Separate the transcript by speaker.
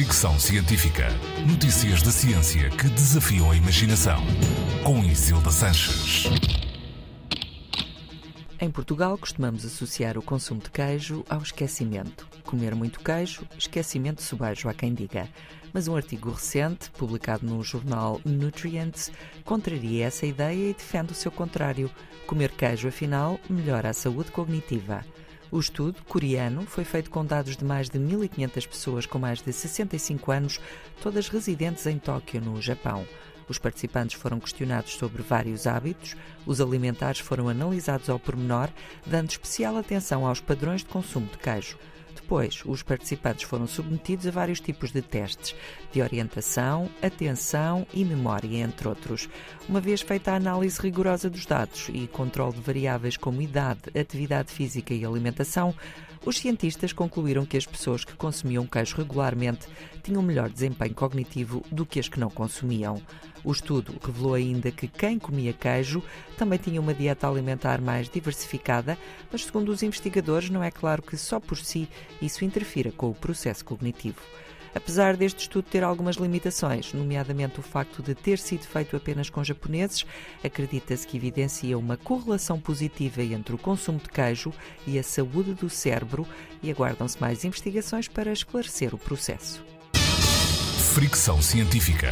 Speaker 1: Fricção Científica. Notícias da ciência que desafiam a imaginação. Com Isilda Sanches.
Speaker 2: Em Portugal, costumamos associar o consumo de queijo ao esquecimento. Comer muito queijo, esquecimento subajo, há quem diga. Mas um artigo recente, publicado no jornal Nutrients, contraria essa ideia e defende o seu contrário. Comer queijo, afinal, melhora a saúde cognitiva. O estudo, coreano, foi feito com dados de mais de 1.500 pessoas com mais de 65 anos, todas residentes em Tóquio, no Japão. Os participantes foram questionados sobre vários hábitos, os alimentares foram analisados ao pormenor, dando especial atenção aos padrões de consumo de queijo. Depois, os participantes foram submetidos a vários tipos de testes, de orientação, atenção e memória, entre outros. Uma vez feita a análise rigorosa dos dados e controle de variáveis como idade, atividade física e alimentação, os cientistas concluíram que as pessoas que consumiam queijo regularmente tinham melhor desempenho cognitivo do que as que não consumiam. O estudo revelou ainda que quem comia queijo também tinha uma dieta alimentar mais diversificada, mas, segundo os investigadores, não é claro que só por si isso interfira com o processo cognitivo. Apesar deste estudo ter algumas limitações, nomeadamente o facto de ter sido feito apenas com japoneses, acredita-se que evidencia uma correlação positiva entre o consumo de queijo e a saúde do cérebro e aguardam-se mais investigações para esclarecer o processo.
Speaker 1: Fricção científica.